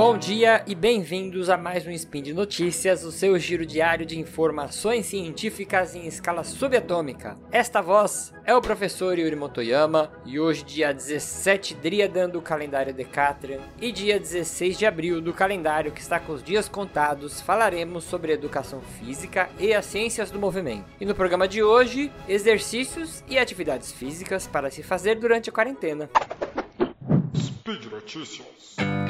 Bom dia e bem-vindos a mais um Spin de Notícias, o seu giro diário de informações científicas em escala subatômica. Esta voz é o professor Yuri Motoyama e hoje, dia 17 Driadan do calendário Decatrian e dia 16 de abril do calendário que está com os dias contados, falaremos sobre educação física e as ciências do movimento. E no programa de hoje, exercícios e atividades físicas para se fazer durante a quarentena. Speed Notícias.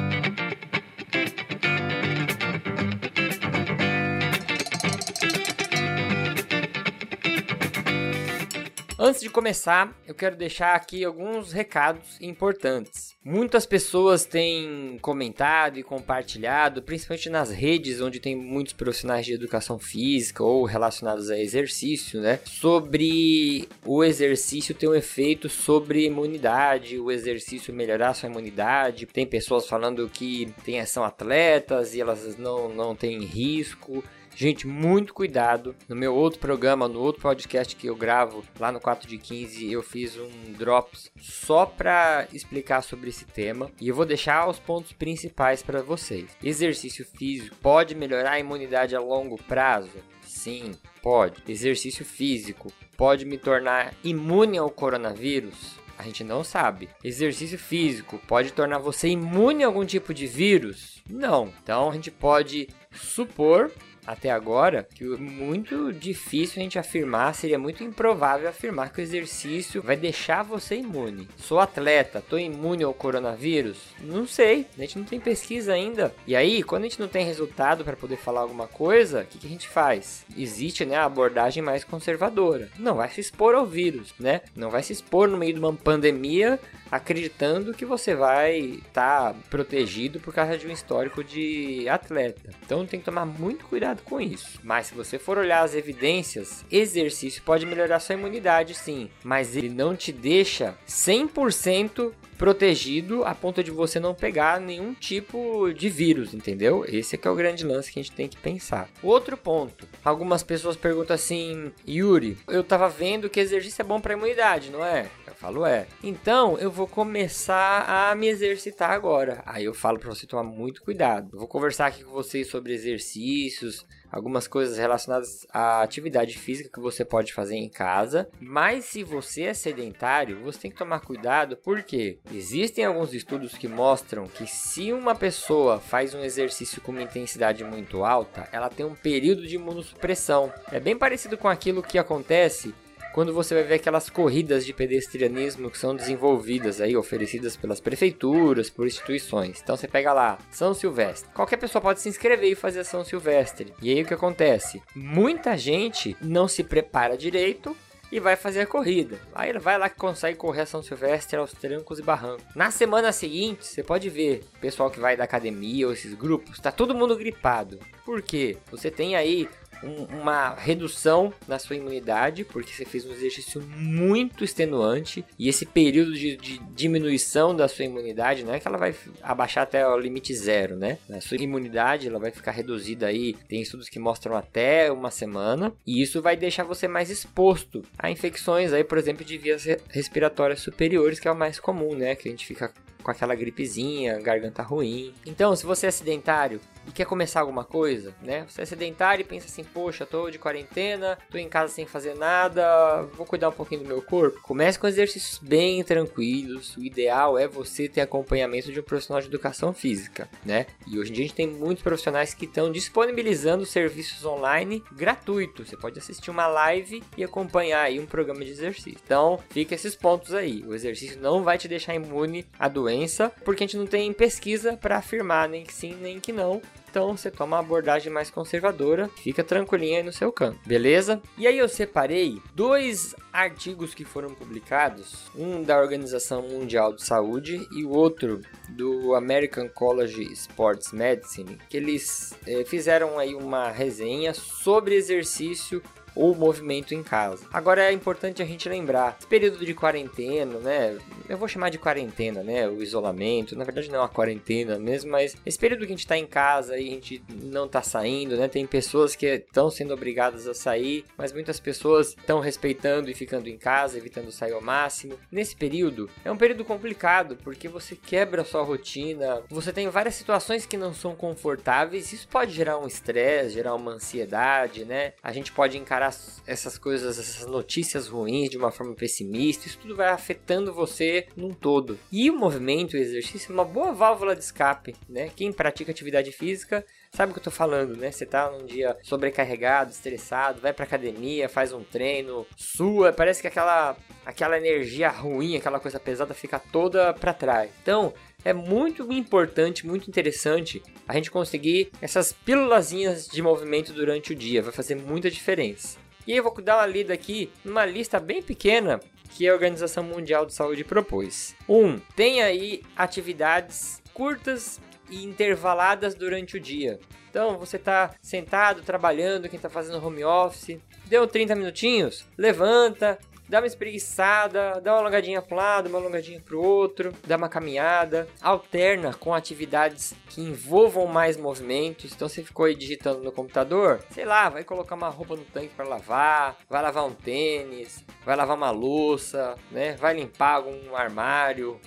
Antes de começar, eu quero deixar aqui alguns recados importantes. Muitas pessoas têm comentado e compartilhado, principalmente nas redes onde tem muitos profissionais de educação física ou relacionados a exercício, né? Sobre o exercício ter um efeito sobre imunidade, o exercício melhorar sua imunidade. Tem pessoas falando que tem, são atletas e elas não, não têm risco. Gente, muito cuidado. No meu outro programa, no outro podcast que eu gravo lá no 4 de 15, eu fiz um drops só para explicar sobre esse tema e eu vou deixar os pontos principais para vocês. Exercício físico pode melhorar a imunidade a longo prazo? Sim, pode. Exercício físico pode me tornar imune ao coronavírus? A gente não sabe. Exercício físico pode tornar você imune a algum tipo de vírus? Não. Então a gente pode supor até agora que é muito difícil a gente afirmar, seria muito improvável afirmar que o exercício vai deixar você imune. Sou atleta, tô imune ao coronavírus? Não sei, a gente não tem pesquisa ainda. E aí, quando a gente não tem resultado para poder falar alguma coisa, o que, que, a gente faz? Existe né, a abordagem mais conservadora. Não vai se expor ao vírus, né? Não vai se expor no meio de uma pandemia acreditando que você vai estar tá protegido por causa de um histórico de atleta. Então tem que tomar muito cuidado com isso. Mas se você for olhar as evidências, exercício pode melhorar sua imunidade sim, mas ele não te deixa 100% protegido a ponto de você não pegar nenhum tipo de vírus, entendeu? Esse é que é o grande lance que a gente tem que pensar. Outro ponto, algumas pessoas perguntam assim, Yuri, eu tava vendo que exercício é bom para imunidade, não é? Falo é. Então eu vou começar a me exercitar agora. Aí eu falo para você tomar muito cuidado. Eu vou conversar aqui com vocês sobre exercícios, algumas coisas relacionadas à atividade física que você pode fazer em casa. Mas se você é sedentário, você tem que tomar cuidado porque existem alguns estudos que mostram que se uma pessoa faz um exercício com uma intensidade muito alta, ela tem um período de imunossupressão. É bem parecido com aquilo que acontece quando você vai ver aquelas corridas de pedestrianismo que são desenvolvidas aí, oferecidas pelas prefeituras, por instituições. Então você pega lá, São Silvestre. Qualquer pessoa pode se inscrever e fazer São Silvestre. E aí o que acontece? Muita gente não se prepara direito e vai fazer a corrida. Aí ele vai lá que consegue correr a São Silvestre aos trancos e barrancos. Na semana seguinte, você pode ver pessoal que vai da academia ou esses grupos, tá todo mundo gripado. Por quê? Você tem aí um, uma redução na sua imunidade, porque você fez um exercício muito extenuante e esse período de, de, diminuição da sua imunidade não é que ela vai abaixar até o limite zero, né? A sua imunidade ela vai ficar reduzida aí, tem estudos que mostram até uma semana, e isso vai deixar você mais exposto a infecções aí, por exemplo, de vias respiratórias superiores, que é o mais comum, né? Que a gente fica com aquela gripezinha, garganta ruim. Então, se você é sedentário, e quer começar alguma coisa, né? Você é sedentário e pensa assim, poxa, tô de quarentena, tô em casa sem fazer nada, vou cuidar um pouquinho do meu corpo. Comece com exercícios bem tranquilos. O ideal é você ter acompanhamento de um profissional de educação física, né? E hoje em dia a gente tem muitos profissionais que estão disponibilizando serviços online gratuitos. Você pode assistir uma live e acompanhar aí um programa de exercício. Então, fica esses pontos aí. O exercício não vai te deixar imune à doença, porque a gente não tem pesquisa para afirmar nem que sim, nem que não. Então você toma uma abordagem mais conservadora, fica tranquilinho aí no seu canto, beleza? E aí eu separei dois artigos que foram publicados, um da Organização Mundial de Saúde e o outro do American College Sports Medicine, que eles é, fizeram aí uma resenha sobre exercício ou movimento em casa. Agora é importante a gente lembrar, esse período de quarentena, né? Eu vou chamar de quarentena, né? O isolamento, na verdade não é uma quarentena mesmo, mas esse período que a gente tá em casa e a gente não tá saindo, né? Tem pessoas que estão sendo obrigadas a sair, mas muitas pessoas estão respeitando e ficando em casa, evitando sair ao máximo. Nesse período, é um período complicado porque você quebra a sua rotina, você tem várias situações que não são confortáveis, isso pode gerar um estresse, gerar uma ansiedade, né? A gente pode encarar essas coisas, essas notícias ruins de uma forma pessimista, isso tudo vai afetando você num todo. E o movimento, o exercício é uma boa válvula de escape, né? Quem pratica atividade física sabe o que eu tô falando, né? Você tá num dia sobrecarregado, estressado, vai pra academia, faz um treino, sua, parece que aquela aquela energia ruim, aquela coisa pesada fica toda para trás. Então, é muito importante, muito interessante a gente conseguir essas pílulazinhas de movimento durante o dia, vai fazer muita diferença. E eu vou dar uma lida aqui numa lista bem pequena que a Organização Mundial de Saúde propôs. 1. Um, tem aí atividades curtas e intervaladas durante o dia. Então, você está sentado, trabalhando, quem está fazendo home office, deu 30 minutinhos, levanta, dá uma espreguiçada, dá uma alongadinha para um lado, uma alongadinha para o outro, dá uma caminhada, alterna com atividades que envolvam mais movimentos. Então você ficou aí digitando no computador, sei lá, vai colocar uma roupa no tanque para lavar, vai lavar um tênis, vai lavar uma louça, né? Vai limpar um armário,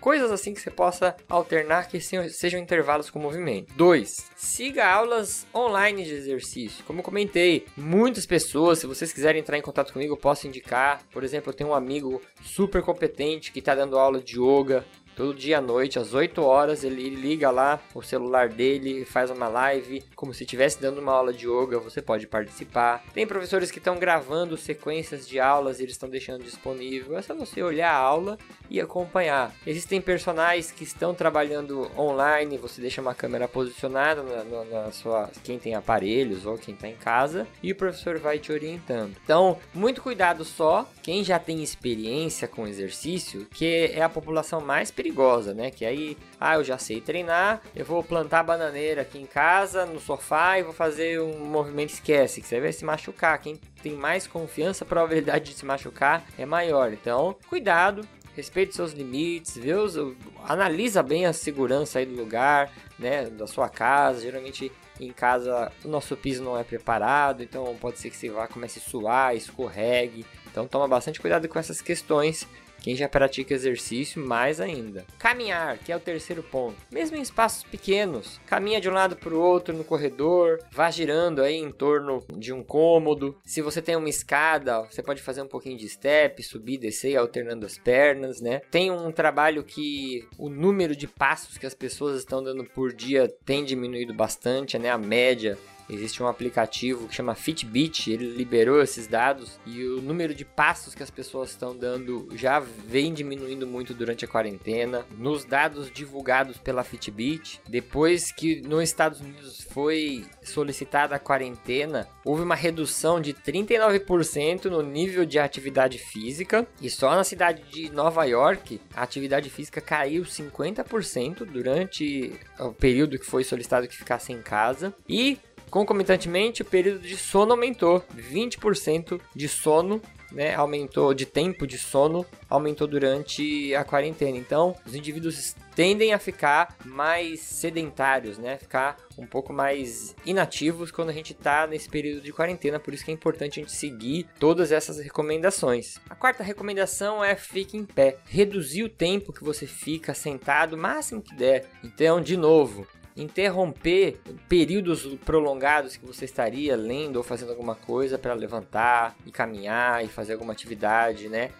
coisas assim que você possa alternar que sejam intervalos com movimento. 2. Siga aulas online de exercício. Como comentei, muitas pessoas, se vocês quiserem entrar em contato comigo, eu posso indicar por exemplo, eu tenho um amigo super competente que está dando aula de yoga Todo dia à noite, às 8 horas, ele liga lá o celular dele, faz uma live, como se estivesse dando uma aula de yoga, você pode participar. Tem professores que estão gravando sequências de aulas e eles estão deixando disponível. É só você olhar a aula e acompanhar. Existem personagens que estão trabalhando online, você deixa uma câmera posicionada na, na, na sua. quem tem aparelhos ou quem está em casa, e o professor vai te orientando. Então, muito cuidado só, quem já tem experiência com exercício, que é a população mais perigosa, né? Que aí, ah, eu já sei treinar, eu vou plantar bananeira aqui em casa, no sofá e vou fazer um movimento esquece, que você vai se machucar. Quem tem mais confiança, a probabilidade de se machucar é maior. Então, cuidado, respeite seus limites, vê analisa bem a segurança aí do lugar, né, da sua casa. Geralmente em casa o nosso piso não é preparado, então pode ser que você vá comece a suar, escorregue. Então toma bastante cuidado com essas questões quem já pratica exercício, mais ainda. Caminhar, que é o terceiro ponto. Mesmo em espaços pequenos, caminha de um lado para o outro no corredor, vá girando aí em torno de um cômodo. Se você tem uma escada, você pode fazer um pouquinho de step, subir, descer, alternando as pernas, né? Tem um trabalho que o número de passos que as pessoas estão dando por dia tem diminuído bastante, né? A média Existe um aplicativo que chama Fitbit, ele liberou esses dados e o número de passos que as pessoas estão dando já vem diminuindo muito durante a quarentena. Nos dados divulgados pela Fitbit, depois que nos Estados Unidos foi solicitada a quarentena, houve uma redução de 39% no nível de atividade física e só na cidade de Nova York a atividade física caiu 50% durante o período que foi solicitado que ficasse em casa e Concomitantemente, o período de sono aumentou 20% de sono né, aumentou de tempo de sono, aumentou durante a quarentena. Então, os indivíduos tendem a ficar mais sedentários, né, ficar um pouco mais inativos quando a gente está nesse período de quarentena. Por isso que é importante a gente seguir todas essas recomendações. A quarta recomendação é fique em pé, reduzir o tempo que você fica sentado o máximo que der. Então, de novo, interromper períodos prolongados que você estaria lendo ou fazendo alguma coisa para levantar e caminhar e fazer alguma atividade, né?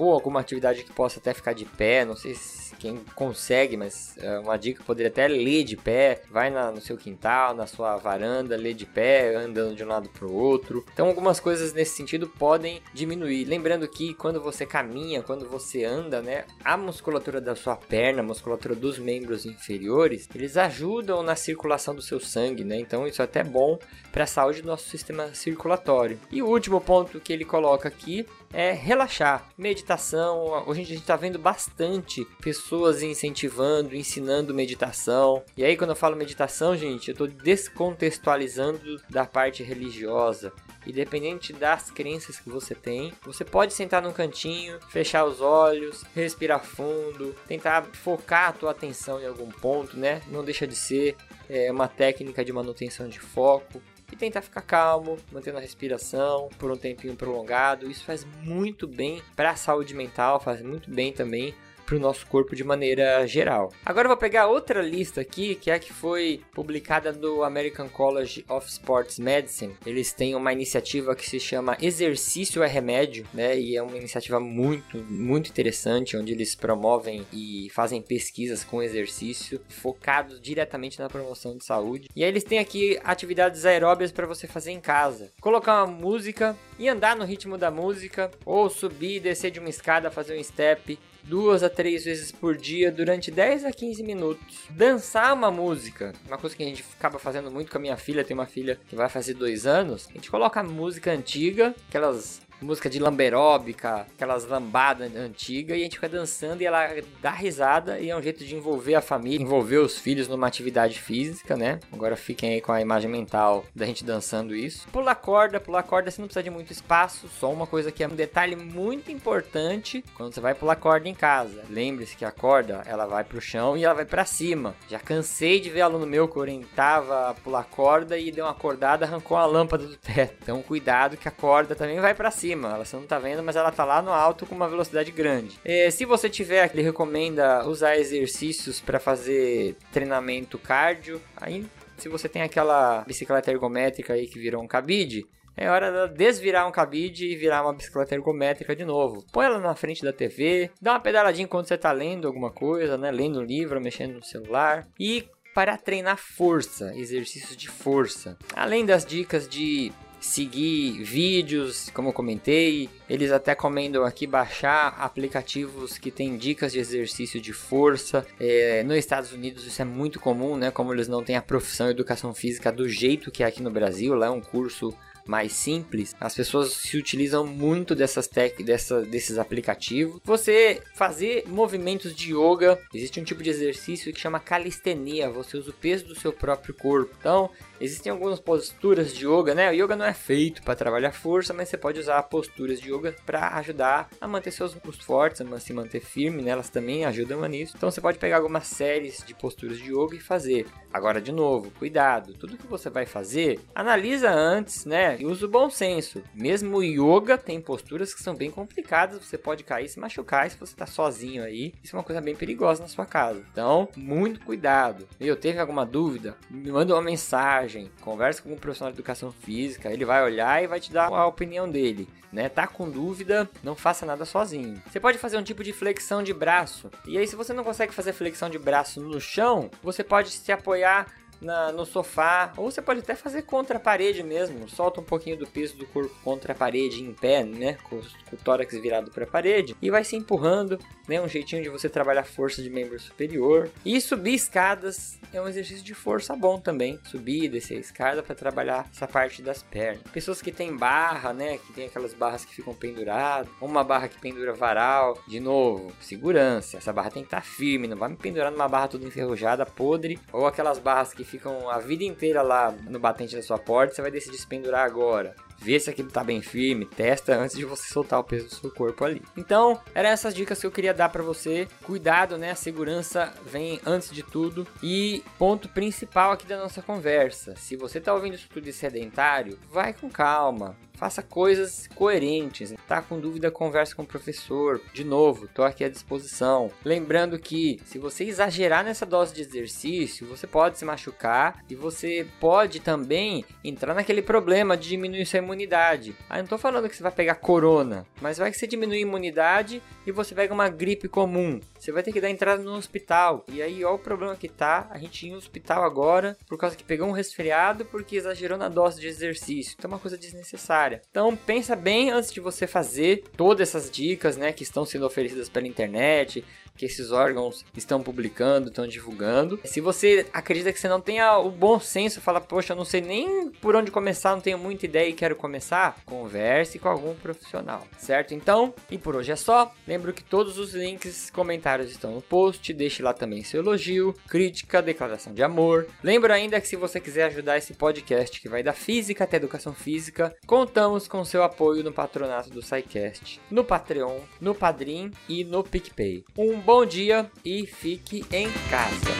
Ou alguma atividade que possa até ficar de pé, não sei se quem consegue, mas é uma dica poderia até ler de pé, vai na, no seu quintal, na sua varanda, ler de pé, andando de um lado para o outro. Então algumas coisas nesse sentido podem diminuir. Lembrando que quando você caminha, quando você anda, né, a musculatura da sua perna, a musculatura dos membros inferiores, eles ajudam na circulação do seu sangue, né? Então isso é até bom para a saúde do nosso sistema circulatório. E o último ponto que ele coloca aqui é relaxar, meditar meditação. Hoje a gente está vendo bastante pessoas incentivando, ensinando meditação. E aí, quando eu falo meditação, gente, eu estou descontextualizando da parte religiosa. Independente das crenças que você tem, você pode sentar num cantinho, fechar os olhos, respirar fundo, tentar focar a tua atenção em algum ponto, né? Não deixa de ser é, uma técnica de manutenção de foco e tentar ficar calmo, mantendo a respiração por um tempinho prolongado. Isso faz muito bem para a saúde mental, faz muito bem também para o nosso corpo de maneira geral. Agora eu vou pegar outra lista aqui, que é a que foi publicada no American College of Sports Medicine. Eles têm uma iniciativa que se chama Exercício é Remédio, né? E é uma iniciativa muito, muito interessante, onde eles promovem e fazem pesquisas com exercício focados diretamente na promoção de saúde. E aí eles têm aqui atividades aeróbias para você fazer em casa. Colocar uma música e andar no ritmo da música, ou subir e descer de uma escada, fazer um step, duas a três vezes por dia durante 10 a 15 minutos. Dançar uma música, uma coisa que a gente acaba fazendo muito com a minha filha, tem uma filha que vai fazer dois anos. A gente coloca música antiga, aquelas música de lamberóbica, aquelas lambadas antigas, e a gente fica dançando e ela dá risada e é um jeito de envolver a família, envolver os filhos numa atividade física, né? Agora fiquem aí com a imagem mental da gente dançando isso. Pular corda, pular corda você não precisa de muito espaço, só uma coisa que é um detalhe muito importante quando você vai pular corda em casa. Lembre-se que a corda, ela vai pro chão e ela vai para cima. Já cansei de ver aluno meu que orientava a pular corda e deu uma acordada, arrancou a lâmpada do teto. Então cuidado que a corda também vai para cima cima. Você não tá vendo, mas ela tá lá no alto com uma velocidade grande. É, se você tiver, ele recomenda usar exercícios para fazer treinamento cardio. Aí, se você tem aquela bicicleta ergométrica aí que virou um cabide, é hora de desvirar um cabide e virar uma bicicleta ergométrica de novo. Põe ela na frente da TV, dá uma pedaladinha enquanto você está lendo alguma coisa, né? Lendo um livro, mexendo no celular. E para treinar força, exercícios de força. Além das dicas de seguir vídeos, como eu comentei. Eles até comendam aqui baixar aplicativos que têm dicas de exercício de força. É, nos Estados Unidos isso é muito comum, né? Como eles não têm a profissão educação física do jeito que é aqui no Brasil, lá é um curso mais simples, as pessoas se utilizam muito dessas tec dessa, desses aplicativos. Você fazer movimentos de yoga, existe um tipo de exercício que chama calistenia, você usa o peso do seu próprio corpo. Então, existem algumas posturas de yoga, né? O yoga não é feito para trabalhar força, mas você pode usar posturas de yoga para ajudar a manter seus músculos fortes, a se manter firme, né? Elas também ajudam nisso. Então, você pode pegar algumas séries de posturas de yoga e fazer. Agora, de novo, cuidado, tudo que você vai fazer, analisa antes, né? e usa o bom senso. Mesmo o yoga tem posturas que são bem complicadas, você pode cair se machucar se você está sozinho aí. Isso é uma coisa bem perigosa na sua casa. Então, muito cuidado. Eu teve alguma dúvida? Me manda uma mensagem, conversa com um profissional de educação física, ele vai olhar e vai te dar a opinião dele. Né? Tá com dúvida, não faça nada sozinho. Você pode fazer um tipo de flexão de braço. E aí, se você não consegue fazer flexão de braço no chão, você pode se apoiar na, no sofá, ou você pode até fazer contra a parede mesmo, solta um pouquinho do peso do corpo contra a parede em pé, né, com, com o tórax virado para a parede, e vai se empurrando, né, um jeitinho de você trabalhar força de membro superior. E subir escadas é um exercício de força bom também, subir e descer a escada para trabalhar essa parte das pernas. Pessoas que têm barra, né, que tem aquelas barras que ficam penduradas, uma barra que pendura varal, de novo, segurança, essa barra tem que estar tá firme, não vai me pendurar numa barra toda enferrujada, podre, ou aquelas barras que ficam a vida inteira lá no batente da sua porta, você vai decidir se pendurar agora. Vê se aquilo tá bem firme, testa antes de você soltar o peso do seu corpo ali. Então, eram essas dicas que eu queria dar para você. Cuidado, né? A segurança vem antes de tudo. E ponto principal aqui da nossa conversa: se você tá ouvindo isso tudo de sedentário, vai com calma. Faça coisas coerentes. Tá com dúvida, converse com o professor. De novo, tô aqui à disposição. Lembrando que se você exagerar nessa dose de exercício, você pode se machucar e você pode também entrar naquele problema de diminuir sua imunidade. Ah, não tô falando que você vai pegar corona, mas vai que você diminui a imunidade e você pega uma gripe comum. Você vai ter que dar entrada no hospital. E aí, olha o problema que tá. A gente ia no hospital agora por causa que pegou um resfriado porque exagerou na dose de exercício. Então é uma coisa desnecessária. Então pensa bem antes de você fazer todas essas dicas, né, que estão sendo oferecidas pela internet, que esses órgãos estão publicando, estão divulgando. Se você acredita que você não tenha o bom senso, fala, poxa, eu não sei nem por onde começar, não tenho muita ideia e quero começar, converse com algum profissional, certo? Então, e por hoje é só. Lembro que todos os links comentários estão no post, deixe lá também seu elogio, crítica, declaração de amor. Lembro ainda que se você quiser ajudar esse podcast que vai da física até educação física, contamos com seu apoio no patronato do SciCast, no Patreon, no Padrim e no PicPay. Um bom dia e fique em casa.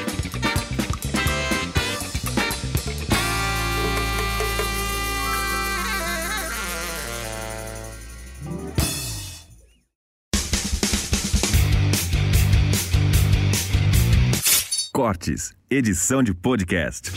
Cortes, edição de podcast.